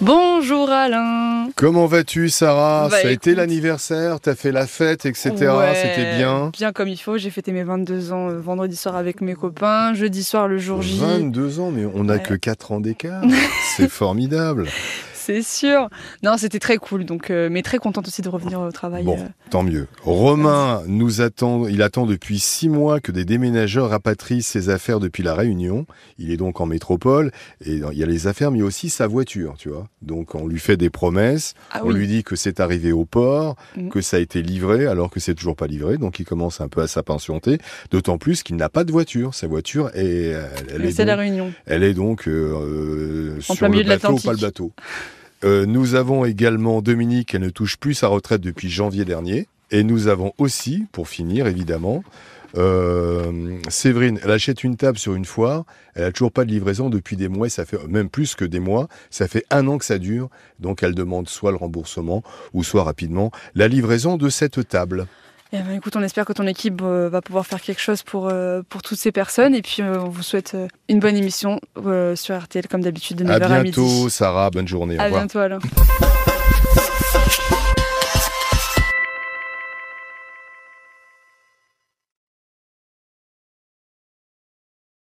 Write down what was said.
Bonjour Alain. Comment vas-tu Sarah Bah, Ça a été l'anniversaire, t'as fait la fête, etc. Ouais, C'était bien. Bien comme il faut. J'ai fêté mes 22 ans euh, vendredi soir avec mes copains. Jeudi soir le jour J. 22 ans, mais on n'a Ouais. que 4 ans d'écart. C'est formidable. C'est sûr. Non, c'était très cool. Donc, euh, mais très contente aussi de revenir au travail. Bon, euh. tant mieux. Romain nous attend, il attend depuis 6 mois que des déménageurs rapatrient ses affaires depuis la Réunion. Il est donc en métropole et il y a les affaires, mais aussi sa voiture, tu vois. Donc on lui fait des promesses, Ah on oui. lui dit que c'est arrivé au port, Mhm. que ça a été livré, alors que c'est toujours pas livré. Donc il commence un peu à s'impatienter, d'autant plus qu'il n'a pas de voiture. Sa voiture est, elle est C'est la réunion. Elle est donc euh, En sur plein le bateau, pas le bateau. Euh, nous avons également Dominique, elle ne touche plus sa retraite depuis janvier dernier. Et nous avons aussi, pour finir évidemment, euh, Séverine, elle achète une table sur une foire, elle a toujours pas de livraison depuis des mois, ça fait même plus que des mois, ça fait un an que ça dure, donc elle demande soit le remboursement, ou soit rapidement la livraison de cette table. Eh ben, écoute, on espère que ton équipe euh, va pouvoir faire quelque chose pour, euh, pour toutes ces personnes. Et puis, euh, on vous souhaite une bonne émission sur RTL, comme d'habitude, de 9h À à, midi. bientôt, Sarah, bonne journée, À bientôt, Alain.